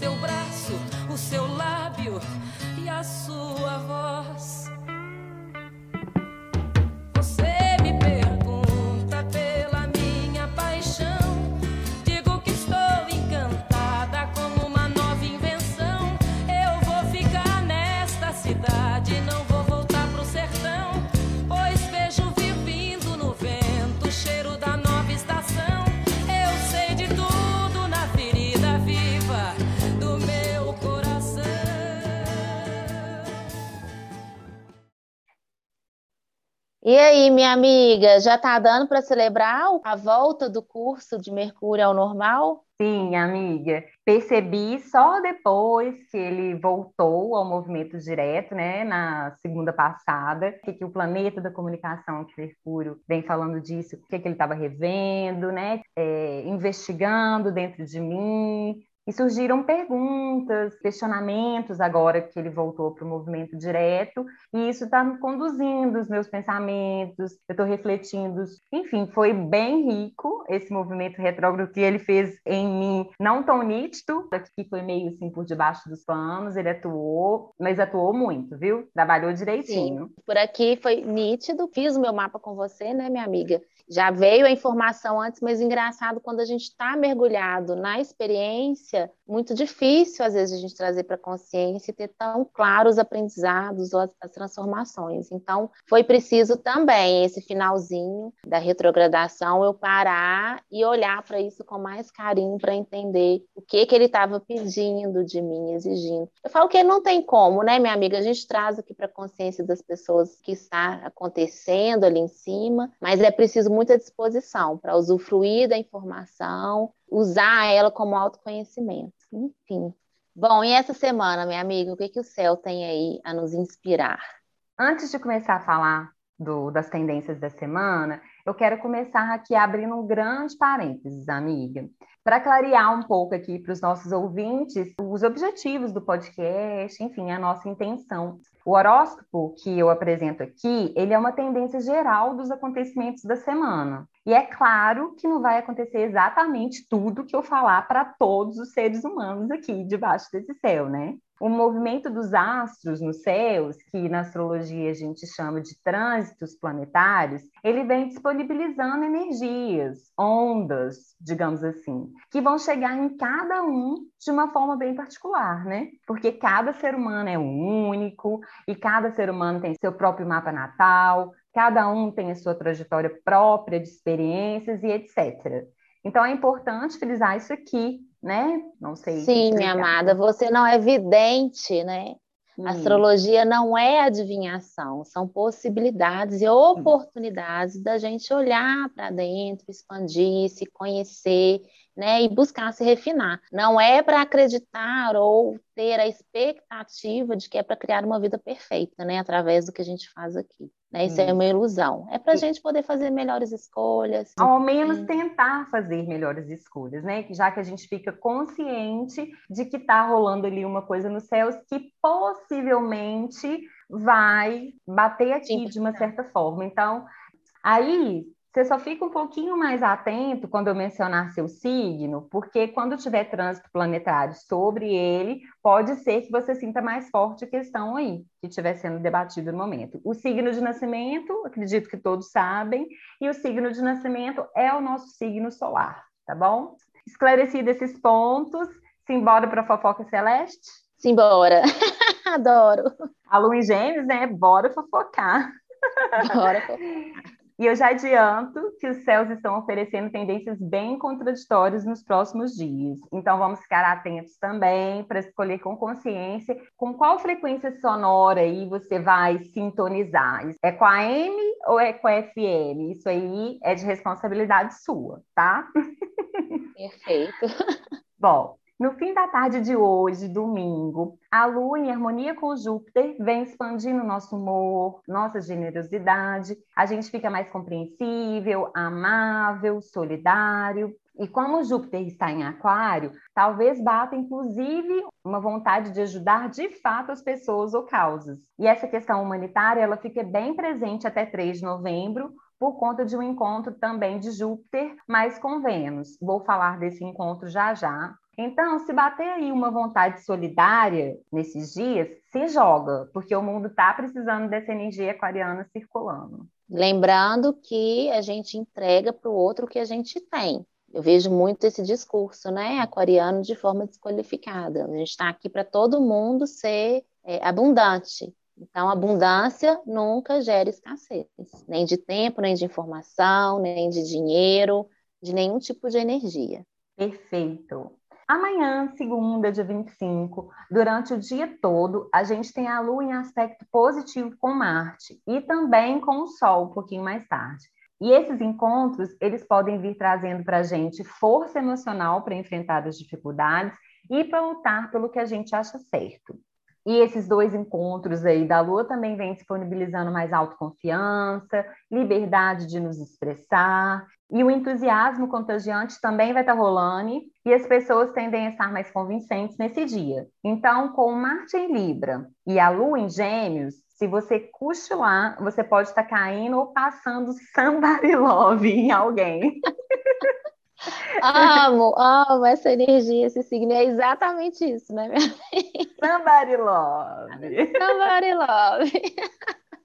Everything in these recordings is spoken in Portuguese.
seu braço, o seu lábio e a sua voz. E aí, minha amiga, já está dando para celebrar a volta do curso de Mercúrio ao normal? Sim, amiga. Percebi só depois que ele voltou ao movimento direto, né, na segunda passada, que, que o planeta da comunicação, que Mercúrio vem falando disso, o que, que ele estava revendo, né, é, investigando dentro de mim, E surgiram perguntas, questionamentos agora que ele voltou para o movimento direto, e isso está conduzindo os meus pensamentos, eu estou refletindo. Enfim, foi bem rico esse movimento retrógrado que ele fez em mim, não tão nítido, que foi meio assim por debaixo dos panos, ele atuou, mas atuou muito, viu? Trabalhou direitinho. Sim. Por aqui foi nítido, fiz o meu mapa com você, né, minha amiga? Já veio a informação antes, mas engraçado, quando a gente está mergulhado na experiência, muito difícil às vezes a gente trazer para a consciência e ter tão claros os aprendizados ou as, as, transformações. Então, foi preciso também, esse finalzinho da retrogradação, eu parar e olhar para isso com mais carinho para entender o que, que ele estava pedindo de mim, exigindo. Eu falo que não tem como, né, minha amiga? A gente traz aqui para a consciência das pessoas que está acontecendo ali em cima, mas é preciso muita disposição para usufruir da informação, usar ela como autoconhecimento. Enfim. Bom, e essa semana, minha amiga, o que, que o céu tem aí a nos inspirar? Antes de começar a falar do, das tendências da semana, eu quero começar aqui abrindo um grande parênteses, amiga, para clarear um pouco aqui para os nossos ouvintes os objetivos do podcast, enfim, a nossa intenção. O horóscopo que eu apresento aqui, ele é uma tendência geral dos acontecimentos da semana. E é claro que não vai acontecer exatamente tudo que eu falar para todos os seres humanos aqui debaixo desse céu, né? O movimento dos astros nos céus, que na astrologia a gente chama de trânsitos planetários, ele vem disponibilizando energias, ondas, digamos assim, que vão chegar em cada um de uma forma bem particular, né? Porque cada ser humano é único e cada ser humano tem seu próprio mapa natal, cada um tem a sua trajetória própria de experiências e etc. Então é importante frisar isso aqui, né? Não sei. Sim, minha amada, você não é vidente, né? Hum. Astrologia não é adivinhação, são possibilidades e oportunidades hum. da gente olhar para dentro, expandir, se conhecer, né, e buscar se refinar. Não é para acreditar ou ter a expectativa de que é para criar uma vida perfeita, né, através do que a gente faz aqui. Né? Isso hum. é uma ilusão. É para a gente poder fazer melhores escolhas. Ao menos tentar fazer melhores escolhas, né? Já que a gente fica consciente de que está rolando ali uma coisa nos céus que possivelmente vai bater aqui Sim. de uma certa forma. Então, aí você só fica um pouquinho mais atento quando eu mencionar seu signo, porque quando tiver trânsito planetário sobre ele, pode ser que você sinta mais forte a questão aí, que estiver sendo debatido no momento. O signo de nascimento, acredito que todos sabem, e o signo de nascimento é o nosso signo solar, tá bom? Esclarecido esses pontos, simbora para a fofoca celeste? Simbora. Adoro. A lua em gêmeos, né? Bora fofocar. Bora fofocar. E eu já adianto que os céus estão oferecendo tendências bem contraditórias nos próximos dias. Então vamos ficar atentos também para escolher com consciência com qual frequência sonora aí você vai sintonizar. É com a M ou é com a FM? Isso aí é de responsabilidade sua, tá? Perfeito. Bom, no fim da tarde de hoje, domingo, a Lua, em harmonia com Júpiter, vem expandindo nosso humor, nossa generosidade. A gente fica mais compreensível, amável, solidário. E como Júpiter está em Aquário, talvez bata inclusive uma vontade de ajudar de fato as pessoas ou causas. E essa questão humanitária, ela fica bem presente até 3 de novembro, por conta de um encontro também de Júpiter, mas com Vênus. Vou falar desse encontro já já. Então, se bater aí uma vontade solidária nesses dias, se joga, porque o mundo está precisando dessa energia aquariana circulando. Lembrando que a gente entrega para o outro o que a gente tem. Eu vejo muito esse discurso, né, aquariano, de forma desqualificada. A gente está aqui para todo mundo ser é, abundante. Então, abundância nunca gera escassez, nem de tempo, nem de informação, nem de dinheiro, de nenhum tipo de energia. Perfeito. Amanhã, segunda, dia 25, durante o dia todo, a gente tem a Lua em aspecto positivo com Marte e também com o Sol, um pouquinho mais tarde. E esses encontros, eles podem vir trazendo para a gente força emocional para enfrentar as dificuldades e para lutar pelo que a gente acha certo. E esses dois encontros aí da Lua também vem disponibilizando mais autoconfiança, liberdade de nos expressar, e o entusiasmo contagiante também vai estar rolando, e as pessoas tendem a estar mais convincentes nesse dia. Então, com Marte em Libra e a Lua em Gêmeos, se você cochilar, você pode estar caindo ou passando somebody love em alguém. Amo, amo essa energia, esse signo. É exatamente isso, né, minha Somebody love. Somebody love.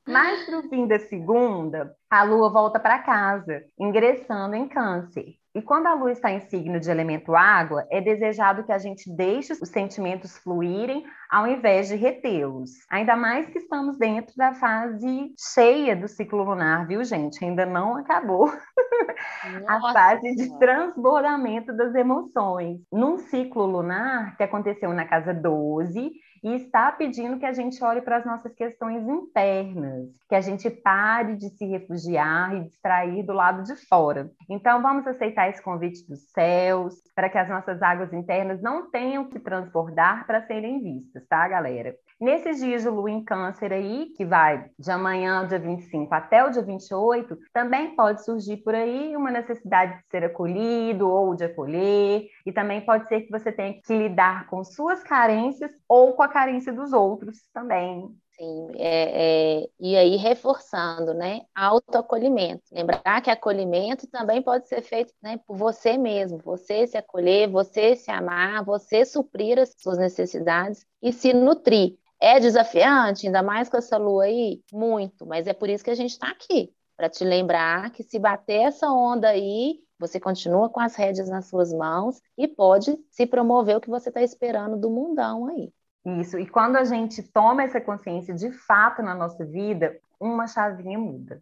Mais para o fim da segunda, a Lua volta para casa, ingressando em Câncer. E quando a lua está em signo de elemento água, é desejado que a gente deixe os sentimentos fluírem ao invés de retê-los. Ainda mais que estamos dentro da fase cheia do ciclo lunar, viu, gente? Ainda não acabou a fase de transbordamento das emoções. Num ciclo lunar que aconteceu na casa 12 e está pedindo que a gente olhe para as nossas questões internas, que a gente pare de se refugiar e distrair do lado de fora. Então, vamos aceitar esse convite dos céus, para que as nossas águas internas não tenham que transbordar para serem vistas, tá, galera? Nesses dias de lua em câncer aí, que vai de amanhã, dia 25, até o dia 28, também pode surgir por aí uma necessidade de ser acolhido ou de acolher, e também pode ser que você tenha que lidar com suas carências ou com a carência dos outros também. Sim, é, é, e aí reforçando, né? Autoacolhimento. Lembrar que acolhimento também pode ser feito né, por você mesmo, você se acolher, você se amar, você suprir as suas necessidades e se nutrir. É desafiante, ainda mais com essa lua aí? Muito, mas é por isso que a gente está aqui para te lembrar que se bater essa onda aí, você continua com as rédeas nas suas mãos e pode se promover o que você está esperando do mundão aí. Isso, e quando a gente toma essa consciência de fato na nossa vida, uma chavinha muda.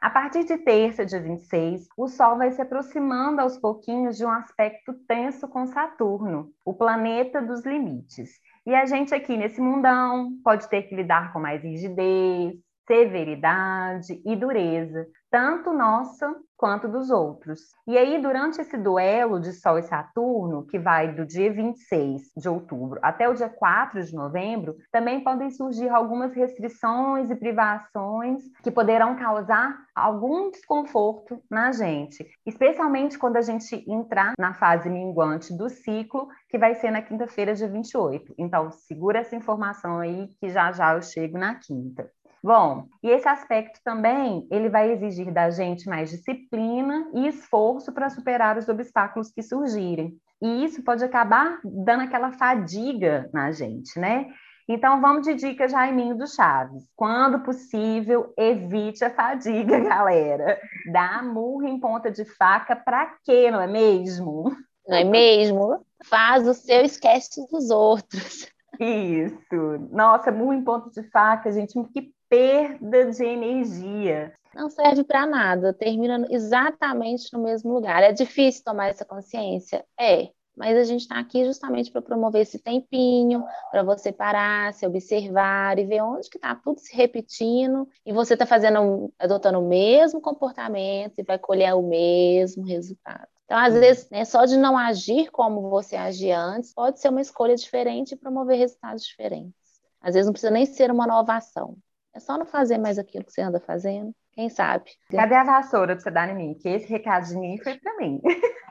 A partir de terça, dia 26, o Sol vai se aproximando aos pouquinhos de um aspecto tenso com Saturno, o planeta dos limites. E a gente aqui nesse mundão pode ter que lidar com mais rigidez, severidade e dureza, tanto nossa quanto dos outros. E aí, durante esse duelo de Sol e Saturno, que vai do dia 26 de outubro até o dia 4 de novembro, também podem surgir algumas restrições e privações que poderão causar algum desconforto na gente, especialmente quando a gente entrar na fase minguante do ciclo, que vai ser na quinta-feira, dia 28. Então, segura essa informação aí que já já eu chego na quinta. Bom, e esse aspecto também, ele vai exigir da gente mais disciplina e esforço para superar os obstáculos que surgirem. E isso pode acabar dando aquela fadiga na gente, né? Então, vamos de dica Jaiminho do Chaves. Quando possível, evite a fadiga, galera. Dá murro em ponta de faca para quê, não é mesmo? Não é mesmo? Faz o seu, esquece dos outros. Isso. Nossa, murro em ponta de faca, gente, que perda de energia. Não serve para nada, termina exatamente no mesmo lugar. É difícil tomar essa consciência? É, mas a gente está aqui justamente para promover esse tempinho, para você parar, se observar e ver onde que está tudo se repetindo e você está fazendo, adotando o mesmo comportamento e vai colher o mesmo resultado. Então, às vezes, né, só de não agir como você agia antes, pode ser uma escolha diferente e promover resultados diferentes. Às vezes não precisa nem ser uma inovação. É só não fazer mais aquilo que você anda fazendo. Quem sabe? Cadê a vassoura pra você dar em mim? Que esse recado de mim foi para mim.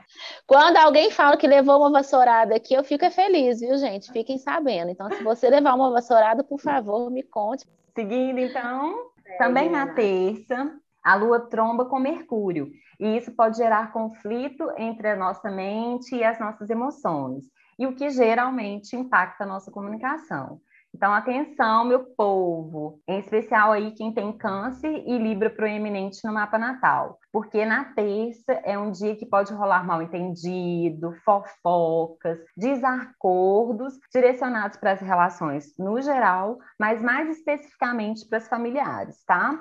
Quando alguém fala que levou uma vassourada aqui, eu fico feliz, viu, gente? Fiquem sabendo. Então, se você levar uma vassourada, por favor, me conte. Seguindo, então, é, também na terça, a Lua tromba com Mercúrio. E isso pode gerar conflito entre a nossa mente e as nossas emoções. E o que geralmente impacta a nossa comunicação. Então, atenção, meu povo, em especial aí quem tem câncer e Libra proeminente no mapa natal, porque na terça é um dia que pode rolar mal entendido, fofocas, desacordos direcionados para as relações no geral, mas mais especificamente para as familiares, tá?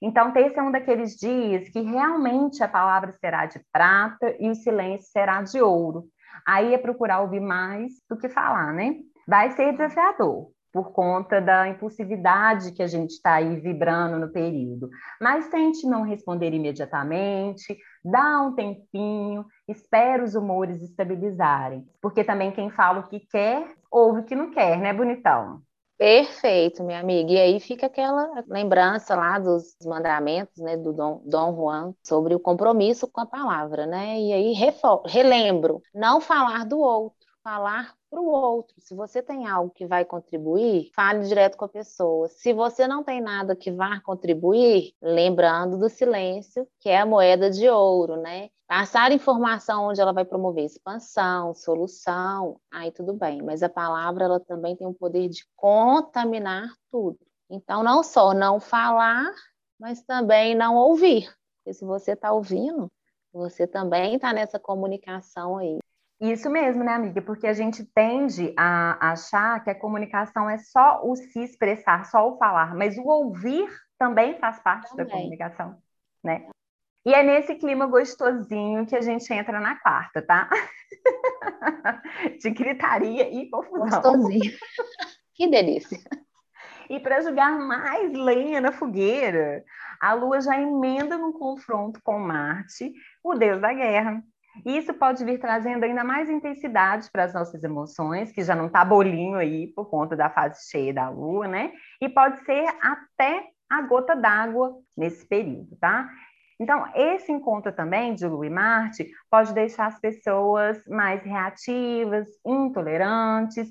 Então, terça é um daqueles dias que realmente a palavra será de prata e o silêncio será de ouro. Aí é procurar ouvir mais do que falar, né? Vai ser desafiador, por conta da impulsividade que a gente está aí vibrando no período. Mas tente não responder imediatamente, dá um tempinho, espera os humores estabilizarem. Porque também quem fala o que quer, ouve o que não quer, né, bonitão? Perfeito, minha amiga. E aí fica aquela lembrança lá dos mandamentos, né, do Dom, Dom Juan sobre o compromisso com a palavra, né? E aí relembro, não falar do outro, falar para o outro. Se você tem algo que vai contribuir, fale direto com a pessoa. Se você não tem nada que vá contribuir, lembrando do silêncio, que é a moeda de ouro, né? Passar informação onde ela vai promover expansão, solução, aí tudo bem. Mas a palavra ela também tem o poder de contaminar tudo. Então, não só não falar, mas também não ouvir. Porque se você está ouvindo, você também está nessa comunicação aí. Isso mesmo, né, amiga? Porque a gente tende a achar que a comunicação é só o se expressar, só o falar, mas o ouvir também faz parte também. da comunicação, né? E é nesse clima gostosinho que a gente entra na quarta, tá? De gritaria e confusão. Gostosinho. Que delícia. E para jogar mais lenha na fogueira, a Lua já emenda no confronto com Marte, o deus da guerra. E isso pode vir trazendo ainda mais intensidade para as nossas emoções, que já não está bolinho aí por conta da fase cheia da Lua, né? E pode ser até a gota d'água nesse período, tá? Então, esse encontro também de Lua e Marte pode deixar as pessoas mais reativas, intolerantes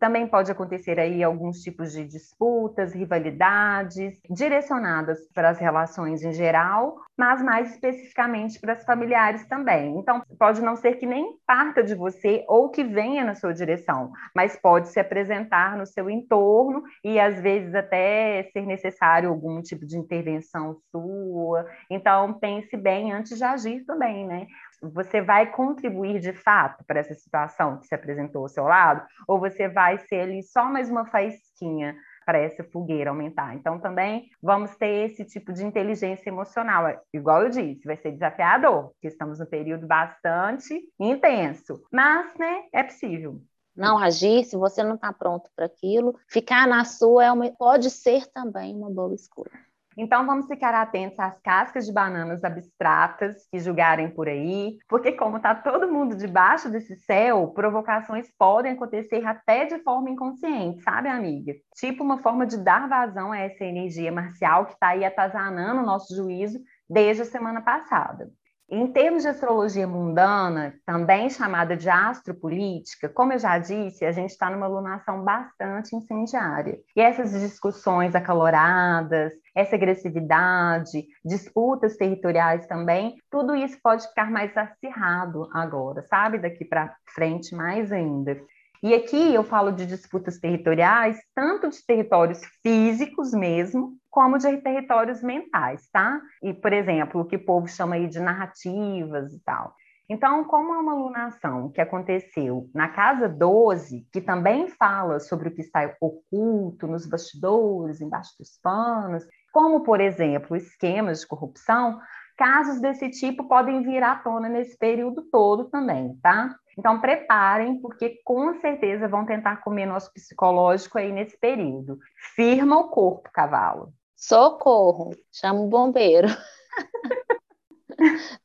também pode acontecer aí alguns tipos de disputas, rivalidades, direcionadas para as relações em geral, mas mais especificamente para as familiares também. Então, pode não ser que nem parta de você ou que venha na sua direção, mas pode se apresentar no seu entorno e às vezes até ser necessário algum tipo de intervenção sua. Então, pense bem antes de agir também, né? Você vai contribuir de fato para essa situação que se apresentou ao seu lado, ou você vai ser ali só mais uma faísquinha para essa fogueira aumentar. Então, também vamos ter esse tipo de inteligência emocional. Igual eu disse, vai ser desafiador, porque estamos num período bastante intenso, mas, né, é possível. Não agir, se você não está pronto para aquilo, ficar na sua é uma, pode ser também uma boa escolha. Então, vamos ficar atentos às cascas de bananas abstratas que julgarem por aí, porque, como está todo mundo debaixo desse céu, provocações podem acontecer até de forma inconsciente, sabe, amiga? Tipo uma forma de dar vazão a essa energia marcial que está aí atazanando o nosso juízo desde a semana passada. Em termos de astrologia mundana, também chamada de astropolítica, como eu já disse, a gente está numa lunação bastante incendiária. E essas discussões acaloradas, essa agressividade, disputas territoriais também, tudo isso pode ficar mais acirrado agora, sabe? Daqui para frente, mais ainda. E aqui eu falo de disputas territoriais, tanto de territórios físicos mesmo, como de territórios mentais, tá? E, por exemplo, o que o povo chama aí de narrativas e tal. Então, como é uma alunação que aconteceu na casa 12, que também fala sobre o que está oculto nos bastidores, embaixo dos panos, como, por exemplo, esquemas de corrupção, casos desse tipo podem vir à tona nesse período todo também, tá? Então, preparem, porque com certeza vão tentar comer nosso psicológico aí nesse período. Firma o corpo, cavalo. Socorro, chama o bombeiro.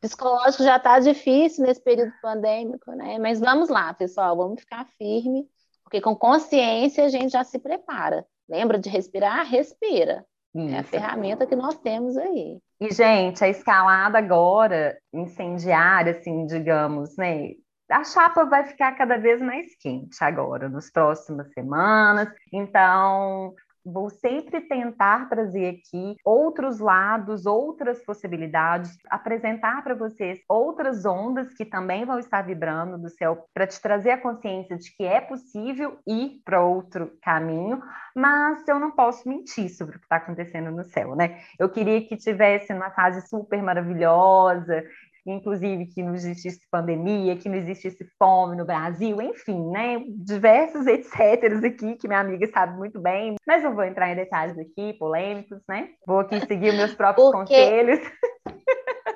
psicológico já está difícil nesse período pandêmico, né? Mas vamos lá, pessoal, vamos ficar firme, porque com consciência a gente já se prepara. Lembra de respirar? Respira. Isso. É a ferramenta que nós temos aí. E, gente, a escalada agora, incendiária, assim, digamos, né? a chapa vai ficar cada vez mais quente agora, nas próximas semanas. Então, vou sempre tentar trazer aqui outros lados, outras possibilidades, apresentar para vocês outras ondas que também vão estar vibrando do céu para te trazer a consciência de que é possível ir para outro caminho, mas eu não posso mentir sobre o que está acontecendo no céu, né? Eu queria que tivesse uma fase super maravilhosa, inclusive que não existisse pandemia, que não existisse fome no Brasil, enfim, né? Diversos etc. aqui que minha amiga sabe muito bem, mas não vou entrar em detalhes aqui, polêmicos, né? Vou aqui seguir meus próprios Porque... conselhos.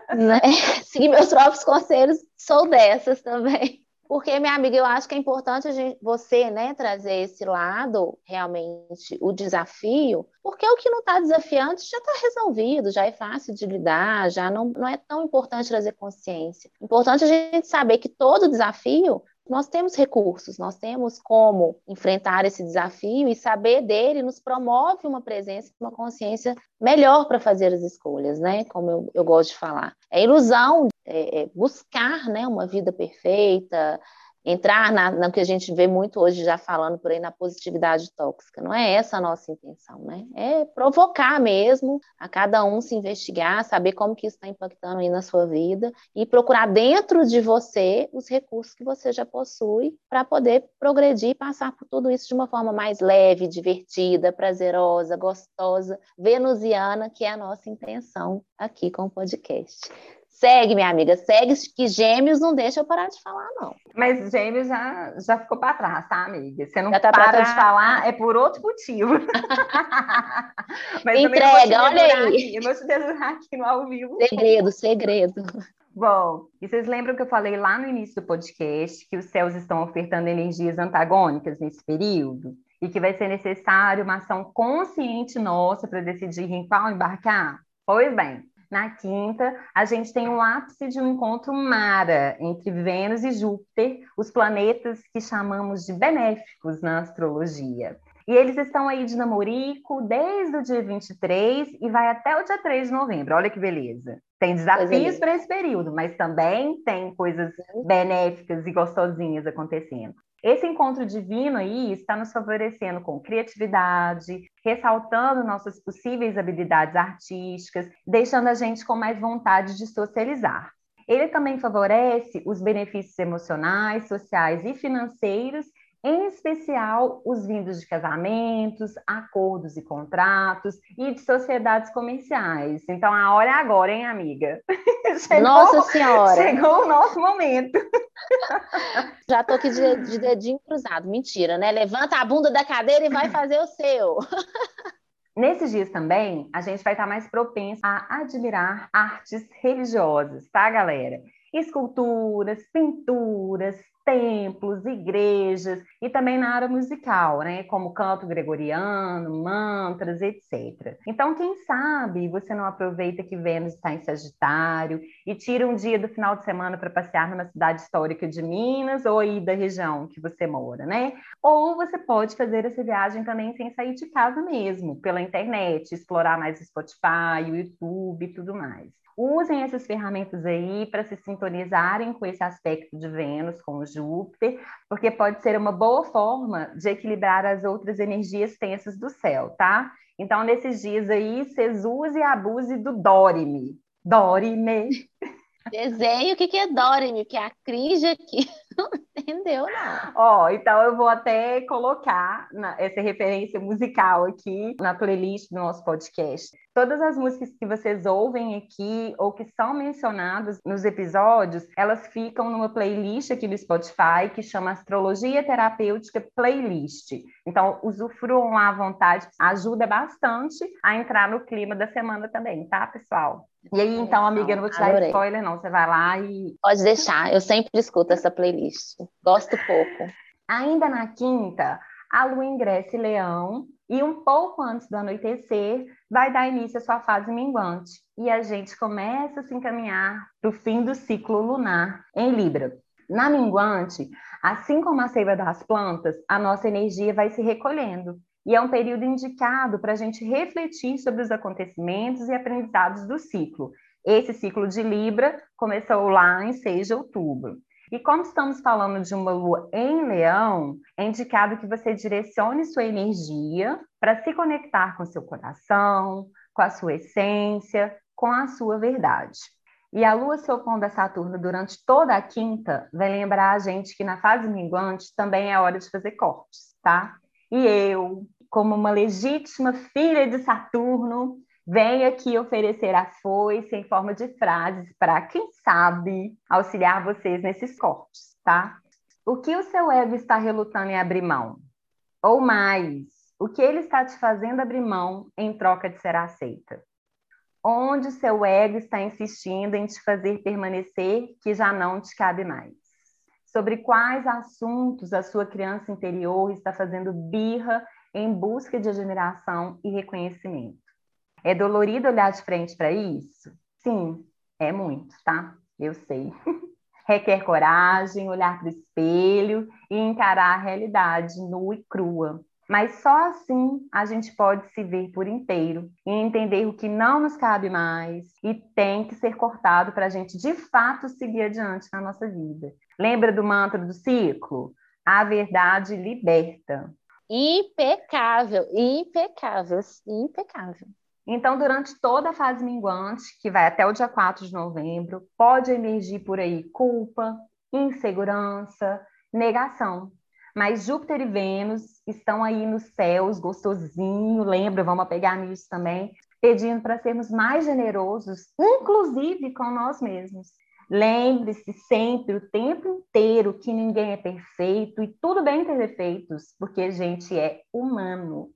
Né? Seguir meus próprios conselhos, sou dessas também. Porque, minha amiga, eu acho que é importante gente, você né, trazer esse lado, realmente, o desafio, porque o que não está desafiante já está resolvido, já é fácil de lidar, já não, não é tão importante trazer consciência. Importante a gente saber que todo desafio nós temos recursos, nós temos como enfrentar esse desafio e saber dele nos promove uma presença, uma consciência melhor para fazer as escolhas, né? Como eu, eu gosto de falar. É ilusão é, é buscar né, uma vida perfeita, entrar na, no que a gente vê muito hoje já falando por aí na positividade tóxica. Não é essa a nossa intenção, né? É provocar mesmo a cada um se investigar, saber como que isso está impactando aí na sua vida e procurar dentro de você os recursos que você já possui para poder progredir e passar por tudo isso de uma forma mais leve, divertida, prazerosa, gostosa, venusiana, que é a nossa intenção aqui com o podcast. Segue, minha amiga, segue que gêmeos não deixa eu parar de falar, não. Mas gêmeos já, já ficou para trás, tá, amiga? Você não tá para de falar, é por outro motivo. Mas Entrega, olha aí. Aqui, eu vou te dedurar aqui no ao vivo. Segredo, segredo. Bom, e vocês lembram que eu falei lá no início do podcast que os céus estão ofertando energias antagônicas nesse período? E que vai ser necessário uma ação consciente nossa para decidir em qual embarcar? Pois bem, na quinta, a gente tem um ápice de um encontro Mara entre Vênus e Júpiter, os planetas que chamamos de benéficos na astrologia. E eles estão aí de namorico desde o dia 23 e vai até o dia 3 de novembro. Olha que beleza. Tem desafios para esse período, mas também tem coisas benéficas e gostosinhas acontecendo. Esse encontro divino aí está nos favorecendo com criatividade, ressaltando nossas possíveis habilidades artísticas, deixando a gente com mais vontade de socializar. Ele também favorece os benefícios emocionais, sociais e financeiros em especial os vindos de casamentos, acordos e contratos e de sociedades comerciais. Então a hora é agora, hein, amiga? chegou, Nossa Senhora! Chegou o nosso momento. Já tô aqui de, de dedinho cruzado. Mentira, né? Levanta a bunda da cadeira e vai fazer o seu. Nesses dias também, a gente vai estar mais propenso a admirar artes religiosas, tá, galera? Esculturas, pinturas, templos, igrejas e também na área musical, né, como canto gregoriano, mantras, etc. Então, quem sabe você não aproveita que Vênus está em Sagitário e tira um dia do final de semana para passear numa cidade histórica de Minas ou aí da região que você mora, né? Ou você pode fazer essa viagem também sem sair de casa mesmo, pela internet, explorar mais o Spotify, o YouTube e tudo mais usem essas ferramentas aí para se sintonizarem com esse aspecto de Vênus, com Júpiter, porque pode ser uma boa forma de equilibrar as outras energias tensas do céu, tá? Então, nesses dias aí, vocês usem e abuse do Dorime. Dorime. Desenho, o que, que é Dorime? Que é a Cris aqui não entendeu, não. Ó, então eu vou até colocar na, essa referência musical aqui na playlist do nosso podcast. Todas as músicas que vocês ouvem aqui ou que são mencionadas nos episódios, elas ficam numa playlist aqui do Spotify que chama Astrologia Terapêutica Playlist. Então, usufruam lá à vontade, ajuda bastante a entrar no clima da semana também, tá, pessoal? E aí, então, amiga, eu não vou te dar spoiler, não. Você vai lá e. Pode deixar, eu sempre escuto essa playlist. Gosto pouco. Ainda na quinta, a lua ingressa em Leão e um pouco antes do anoitecer vai dar início à sua fase minguante. E a gente começa a se encaminhar para o fim do ciclo lunar em Libra. Na minguante, assim como a seiva das plantas, a nossa energia vai se recolhendo e é um período indicado para a gente refletir sobre os acontecimentos e aprendizados do ciclo. Esse ciclo de Libra começou lá em 6 de outubro. E como estamos falando de uma lua em leão, é indicado que você direcione sua energia para se conectar com seu coração, com a sua essência, com a sua verdade. E a lua se opondo a Saturno durante toda a quinta vai lembrar a gente que na fase minguante também é hora de fazer cortes, tá? E eu, como uma legítima filha de Saturno, venho aqui oferecer a foice em forma de frases para, quem sabe, auxiliar vocês nesses cortes, tá? O que o seu ego está relutando em abrir mão? Ou mais, o que ele está te fazendo abrir mão em troca de ser aceita? Onde o seu ego está insistindo em te fazer permanecer que já não te cabe mais? sobre quais assuntos a sua criança interior está fazendo birra em busca de admiração e reconhecimento. É dolorido olhar de frente para isso? Sim, é muito, tá? Eu sei. Requer coragem, olhar para o espelho e encarar a realidade nua e crua. Mas só assim a gente pode se ver por inteiro e entender o que não nos cabe mais e tem que ser cortado para a gente de fato seguir adiante na nossa vida. Lembra do mantra do ciclo? A verdade liberta. Impecável, impecável, impecável. Então, durante toda a fase minguante, que vai até o dia 4 de novembro, pode emergir por aí culpa, insegurança, negação. Mas Júpiter e Vênus estão aí nos céus, gostosinho, lembra, vamos pegar nisso também, pedindo para sermos mais generosos, inclusive com nós mesmos. Lembre-se sempre, o tempo inteiro, que ninguém é perfeito e tudo bem ter defeitos, porque a gente é humano.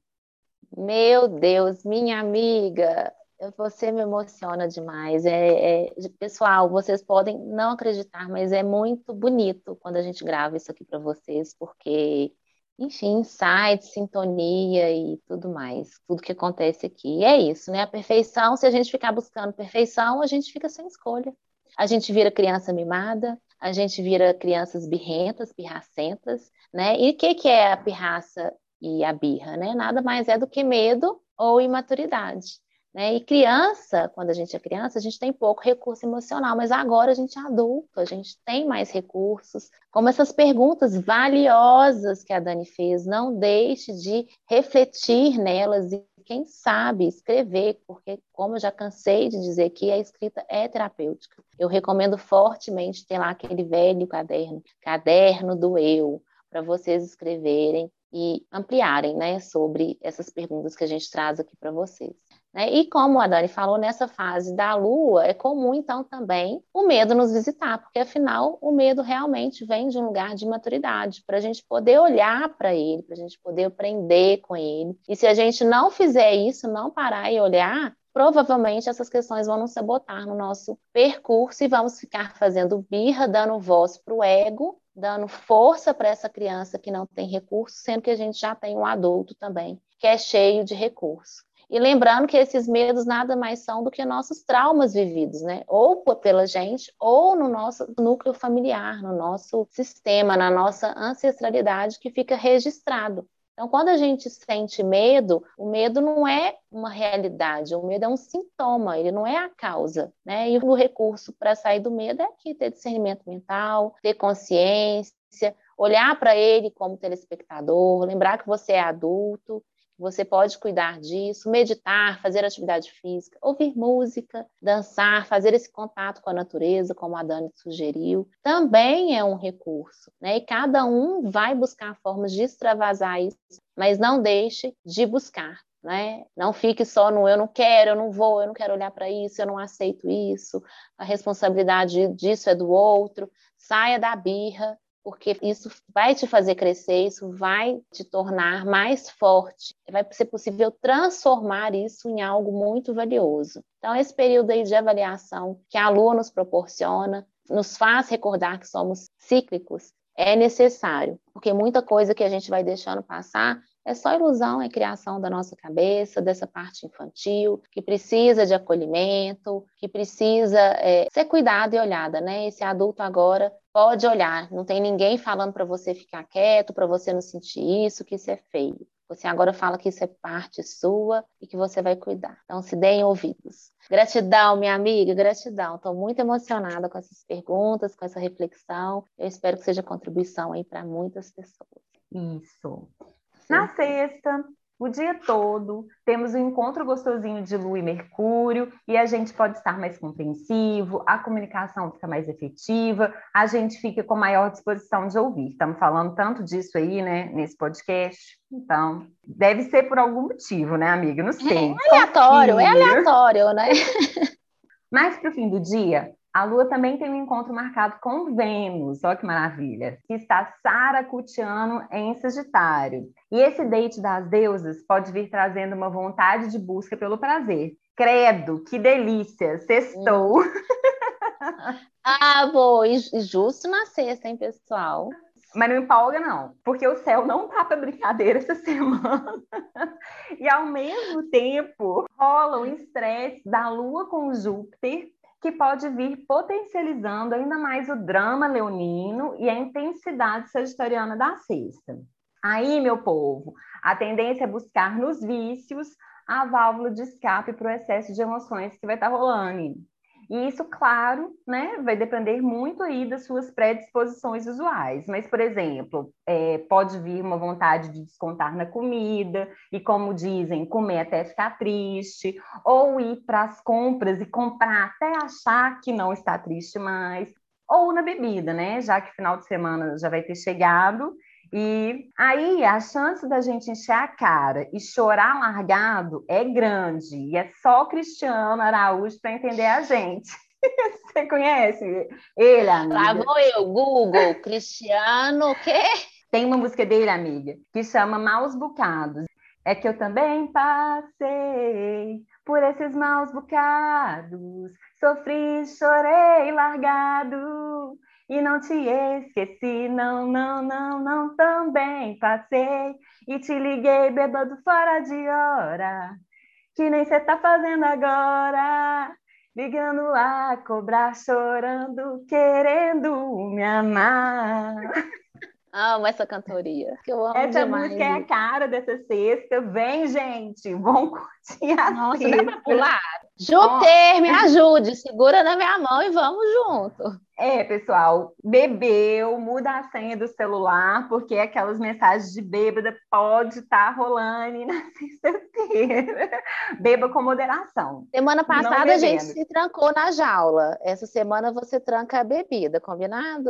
Meu Deus, minha amiga, você me emociona demais. É, é, pessoal, vocês podem não acreditar, mas é muito bonito quando a gente grava isso aqui para vocês, porque, enfim, insight, sintonia e tudo mais, tudo que acontece aqui. E é isso, né? A perfeição, se a gente ficar buscando perfeição, a gente fica sem escolha. A gente vira criança mimada, a gente vira crianças birrentas, pirracentas, né? E o que, que é a pirraça e a birra, né? Nada mais é do que medo ou imaturidade. Né? E criança, quando a gente é criança, a gente tem pouco recurso emocional, mas agora a gente é adulto, a gente tem mais recursos. Como essas perguntas valiosas que a Dani fez, não deixe de refletir nelas e, quem sabe, escrever, porque, como eu já cansei de dizer aqui, a escrita é terapêutica. Eu recomendo fortemente ter lá aquele velho caderno, caderno do eu, para vocês escreverem e ampliarem né, sobre essas perguntas que a gente traz aqui para vocês. Né? E como a Dani falou, nessa fase da lua, é comum então também o medo nos visitar, porque afinal o medo realmente vem de um lugar de maturidade, para a gente poder olhar para ele, para a gente poder aprender com ele. E se a gente não fizer isso, não parar e olhar, provavelmente essas questões vão nos sabotar no nosso percurso e vamos ficar fazendo birra, dando voz para o ego, dando força para essa criança que não tem recurso, sendo que a gente já tem um adulto também que é cheio de recurso. E lembrando que esses medos nada mais são do que nossos traumas vividos, né? Ou pela gente, ou no nosso núcleo familiar, no nosso sistema, na nossa ancestralidade que fica registrado. Então, quando a gente sente medo, o medo não é uma realidade, o medo é um sintoma, ele não é a causa, né? E o recurso para sair do medo é aqui ter discernimento mental, ter consciência, olhar para ele como telespectador, lembrar que você é adulto, você pode cuidar disso, meditar, fazer atividade física, ouvir música, dançar, fazer esse contato com a natureza, como a Dani sugeriu, também é um recurso, né? E cada um vai buscar formas de extravasar isso, mas não deixe de buscar. Né? Não fique só no eu não quero, eu não vou, eu não quero olhar para isso, eu não aceito isso, a responsabilidade disso é do outro. Saia da birra, porque isso vai te fazer crescer, isso vai te tornar mais forte, vai ser possível transformar isso em algo muito valioso. Então, esse período aí de avaliação que a Lua nos proporciona, nos faz recordar que somos cíclicos, é necessário, porque muita coisa que a gente vai deixando passar é só ilusão, é criação da nossa cabeça, dessa parte infantil, que precisa de acolhimento, que precisa é, ser cuidada e olhada, né? Esse adulto agora pode olhar, não tem ninguém falando para você ficar quieto, para você não sentir isso, que isso é feio. Você agora fala que isso é parte sua e que você vai cuidar. Então, se deem ouvidos. Gratidão, minha amiga, gratidão. Estou muito emocionada com essas perguntas, com essa reflexão. Eu espero que seja contribuição aí para muitas pessoas. Isso. Na sexta, o dia todo, temos um encontro gostosinho de Lua e Mercúrio, e a gente pode estar mais compreensivo, a comunicação fica mais efetiva, a gente fica com maior disposição de ouvir. Estamos falando tanto disso aí, né, nesse podcast. Então, deve ser por algum motivo, né, amiga? Não sei. É aleatório, é aleatório, né? Mas para o fim do dia, a Lua também tem um encontro marcado com Vênus, olha que maravilha, que está saracutiano em Sagitário. E esse date das deusas pode vir trazendo uma vontade de busca pelo prazer. Credo, que delícia, sextou. Hum. ah, vou, e justo na sexta, hein, pessoal? Mas não empolga, não, porque o céu não tá para brincadeira essa semana. e ao mesmo tempo rola o estresse da Lua com Júpiter que pode vir potencializando ainda mais o drama leonino e a intensidade sagitariana da sexta. Aí, meu povo, a tendência é buscar nos vícios a válvula de escape para o excesso de emoções que vai estar rolando. E isso, claro, né, vai depender muito aí das suas predisposições visuais. Mas, por exemplo, é, pode vir uma vontade de descontar na comida, e como dizem, comer até ficar triste, ou ir para as compras e comprar até achar que não está triste mais, ou na bebida, né? Já que final de semana já vai ter chegado e aí a chance da gente encher a cara e chorar largado é grande. E é só Cristiano Araújo para entender a gente. Você conhece ele, amiga? Lá vou eu, Google, Cristiano, o quê? Tem uma música dele, amiga, que chama Maus Bocados. É que eu também passei por esses maus bocados, sofri, chorei largado e não te esqueci, não, não, não, não, também passei e te liguei bêbado fora de hora, que nem você tá fazendo agora, ligando lá, cobrar, chorando, querendo me amar. Amo essa cantoria, que eu amo Essa demais. música é a cara dessa sexta. Vem, gente, vão curtir a Nossa, sexta. dá pra pular? Júpiter, me ajude, segura na minha mão e vamos junto. É, pessoal, bebeu, muda a senha do celular, porque aquelas mensagens de bêbada pode estar tá rolando na sexta-feira. Beba com moderação. Semana passada a gente se trancou na jaula. Essa semana você tranca a bebida, combinado?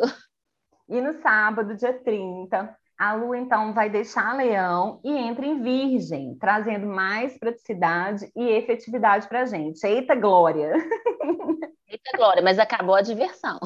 E no sábado, dia 30, a Lua então vai deixar Leão e entra em Virgem, trazendo mais praticidade e efetividade para a gente. Eita glória! Eita glória, mas acabou a diversão.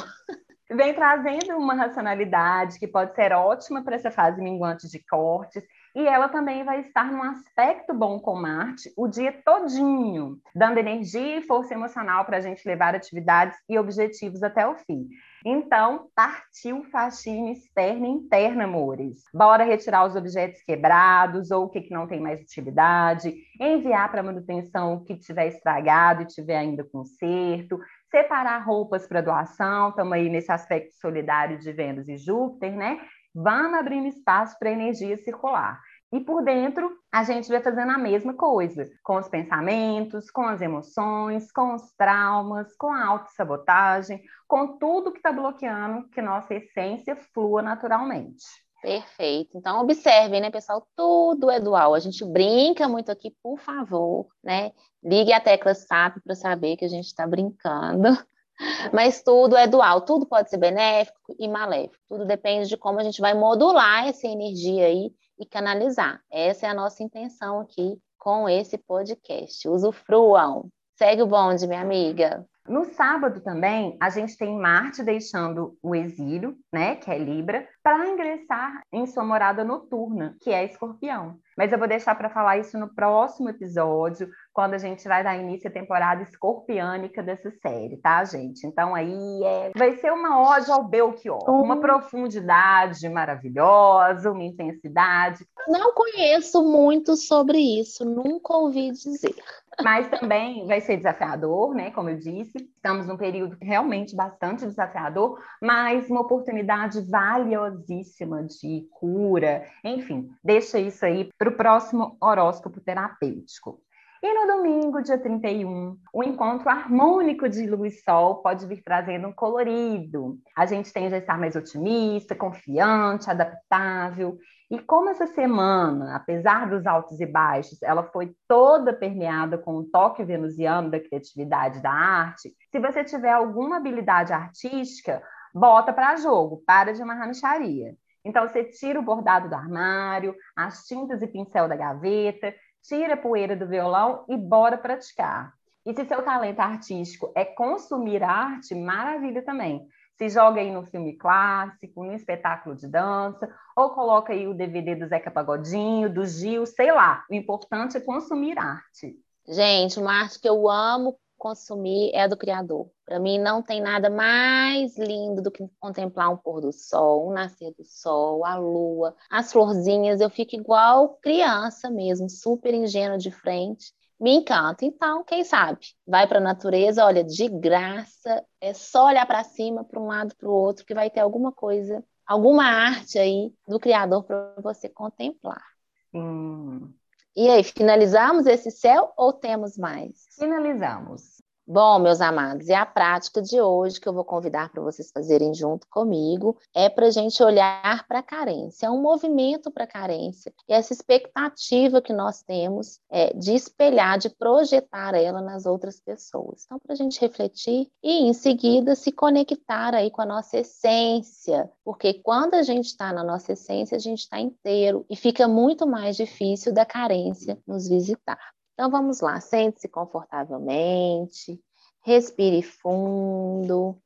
Vem trazendo uma racionalidade que pode ser ótima para essa fase minguante de cortes, e ela também vai estar num aspecto bom com Marte o dia todinho, dando energia e força emocional para a gente levar atividades e objetivos até o fim. Então, partiu faxina externa e interna, amores. Bora retirar os objetos quebrados ou o que, que não tem mais utilidade, enviar para manutenção o que tiver estragado e tiver ainda conserto, separar roupas para doação, estamos aí nesse aspecto solidário de Vênus e Júpiter, né? Vamos abrindo espaço para energia circular. E por dentro, a gente vai fazendo a mesma coisa, com os pensamentos, com as emoções, com os traumas, com a autossabotagem, com tudo que está bloqueando que nossa essência flua naturalmente. Perfeito. Então, observem, né, pessoal? Tudo é dual. A gente brinca muito aqui, por favor, né? Ligue a tecla SAP para saber que a gente está brincando. Mas tudo é dual, tudo pode ser benéfico e maléfico. Tudo depende de como a gente vai modular essa energia aí e canalizar. Essa é a nossa intenção aqui com esse podcast. Usufruam. Segue o bonde, minha amiga. No sábado também, a gente tem Marte deixando o exílio, né, que é Libra, para ingressar em sua morada noturna, que é Escorpião. Mas eu vou deixar para falar isso no próximo episódio, quando a gente vai dar início à temporada escorpiânica dessa série, tá, gente? Então aí é... vai ser uma ode ao Belchior, uma hum. profundidade maravilhosa, uma intensidade. Não conheço muito sobre isso, nunca ouvi dizer. Mas também vai ser desafiador, né? Como eu disse, estamos num período realmente bastante desafiador, mas uma oportunidade valiosíssima de cura. Enfim, deixa isso aí para o próximo horóscopo terapêutico. E no domingo, dia 31, o encontro harmônico de lua e sol pode vir trazendo um colorido. A gente tende a estar mais otimista, confiante, adaptável. E como essa semana, apesar dos altos e baixos, ela foi toda permeada com o um toque venusiano da criatividade da arte, se você tiver alguma habilidade artística, bota para jogo, para de amarrar micharia. Então, você tira o bordado do armário, as tintas e pincel da gaveta, tira a poeira do violão e bora praticar. E se seu talento artístico é consumir arte, maravilha também. Se joga aí no filme clássico, no espetáculo de dança, ou coloca aí o DVD do Zeca Pagodinho, do Gil, sei lá. O importante é consumir arte. Gente, uma arte que eu amo consumir é a do Criador. Para mim, não tem nada mais lindo do que contemplar um pôr do sol, um nascer do sol, a lua, as florzinhas. Eu fico igual criança mesmo, super ingênua de frente. me encanta. Então, quem sabe? Vai para a natureza, olha, de graça, é só olhar para cima, para um lado, para o outro, que vai ter alguma coisa, alguma arte aí do Criador para você contemplar. Sim. E aí, finalizamos esse céu ou temos mais? Finalizamos. Bom, meus amados, e a prática de hoje que eu vou convidar para vocês fazerem junto comigo é para a gente olhar para a carência, é um movimento para a carência, e essa expectativa que nós temos é de espelhar, de projetar ela nas outras pessoas. Então, para a gente refletir e, em seguida, se conectar aí com a nossa essência, porque quando a gente está na nossa essência, a gente está inteiro e fica muito mais difícil da carência nos visitar. Então vamos lá, sente-se confortavelmente, respire fundo,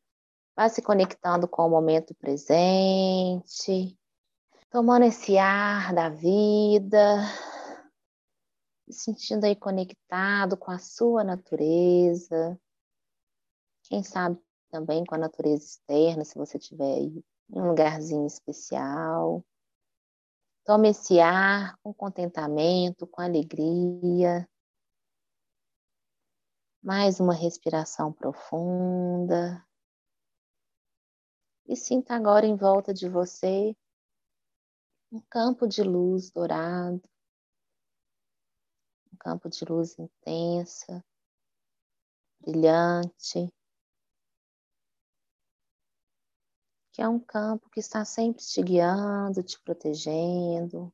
vá se conectando com o momento presente, tomando esse ar da vida, se sentindo aí conectado com a sua natureza, quem sabe também com a natureza externa, se você estiver aí em um lugarzinho especial. Tome esse ar com contentamento, com alegria. Mais uma respiração profunda. E sinta agora em volta de você um campo de luz dourado, um campo de luz intensa, brilhante, que é um campo que está sempre te guiando, te protegendo,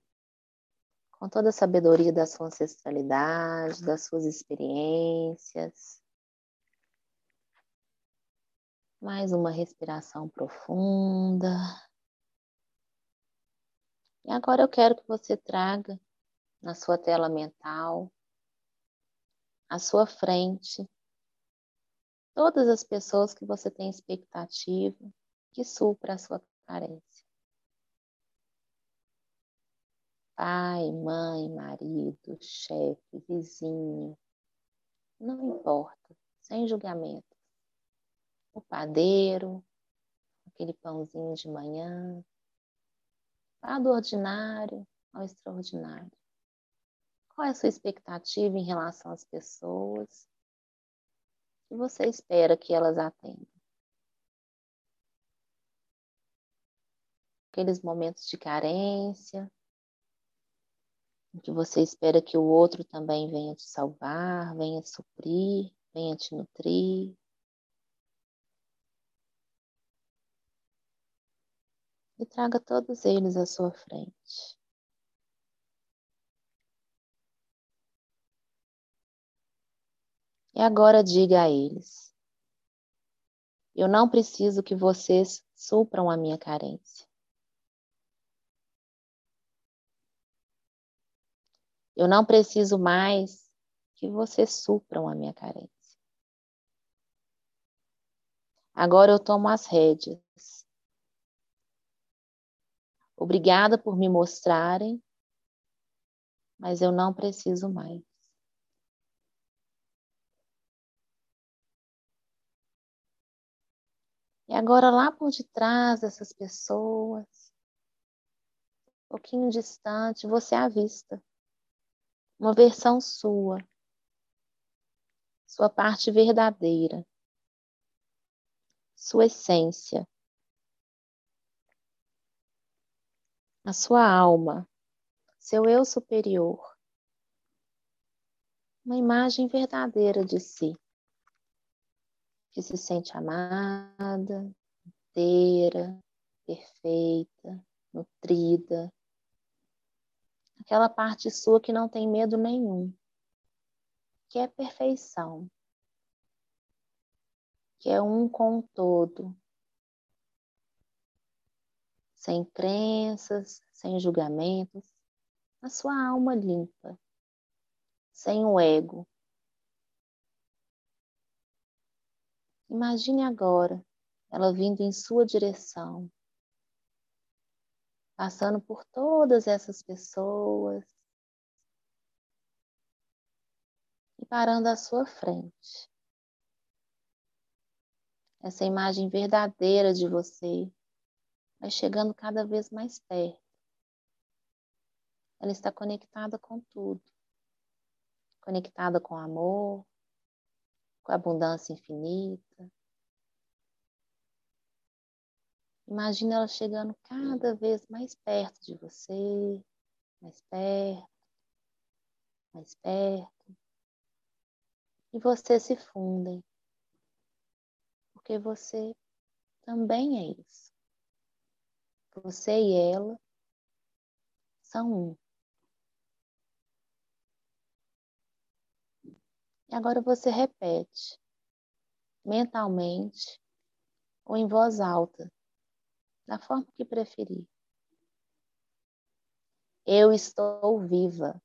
com toda a sabedoria da sua ancestralidade, das suas experiências. Mais uma respiração profunda. E agora eu quero que você traga na sua tela mental, à sua frente, todas as pessoas que você tem expectativa que supra a sua carência. Pai, mãe, marido, chefe, vizinho, não importa, sem julgamento. O padeiro, aquele pãozinho de manhã, vá do ordinário ao extraordinário. Qual é a sua expectativa em relação às pessoas que você espera que elas atendam? Aqueles momentos de carência, em que você espera que o outro também venha te salvar, venha suprir, venha te nutrir. E traga todos eles à sua frente. E agora diga a eles: Eu não preciso que vocês supram a minha carência. Eu não preciso mais que vocês supram a minha carência. Agora eu tomo as rédeas. Obrigada por me mostrarem, mas eu não preciso mais. E agora lá por detrás dessas pessoas, um pouquinho distante, você avista uma versão sua, sua parte verdadeira, sua essência, a sua alma, seu eu superior, uma imagem verdadeira de si, que se sente amada, inteira, perfeita, nutrida, aquela parte sua que não tem medo nenhum, que é perfeição, que é um com o todo, sem crenças, sem julgamentos, a sua alma limpa, sem o ego. Imagine agora ela vindo em sua direção, passando por todas essas pessoas e parando à sua frente. Essa imagem verdadeira de você vai chegando cada vez mais perto. Ela está conectada com tudo, conectada com amor, com abundância infinita. Imagina ela chegando cada vez mais perto de você, mais perto, mais perto. E vocês se fundem, porque você também é isso. Você e ela são um. E agora você repete mentalmente ou em voz alta da forma que preferir. Eu estou viva.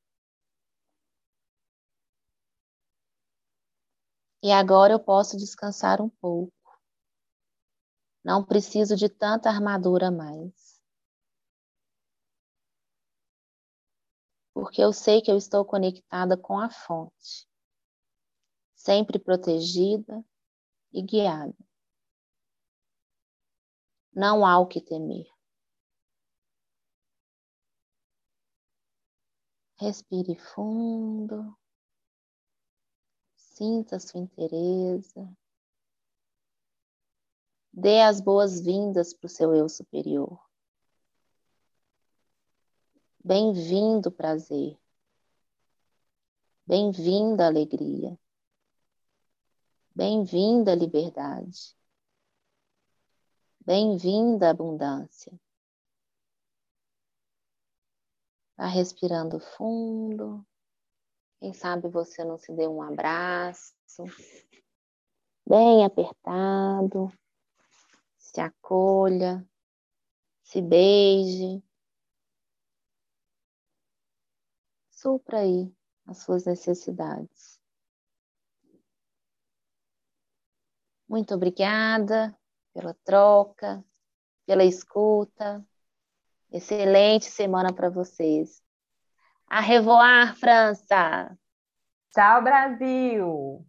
E agora eu posso descansar um pouco. Não preciso de tanta armadura mais. Porque eu sei que eu estou conectada com a fonte, sempre protegida e guiada. Não há o que temer. Respire fundo. Sinta sua inteireza. Dê as boas-vindas para o seu eu superior. Bem-vindo, prazer. Bem-vinda, alegria. Bem-vinda, liberdade. Bem-vinda, abundância. Vá respirando fundo. Quem sabe você não se deu um abraço bem apertado. Se acolha, se beije. Supra aí as suas necessidades. Muito obrigada pela troca, pela escuta. Excelente semana para vocês. A revoar, França! Tchau, Brasil!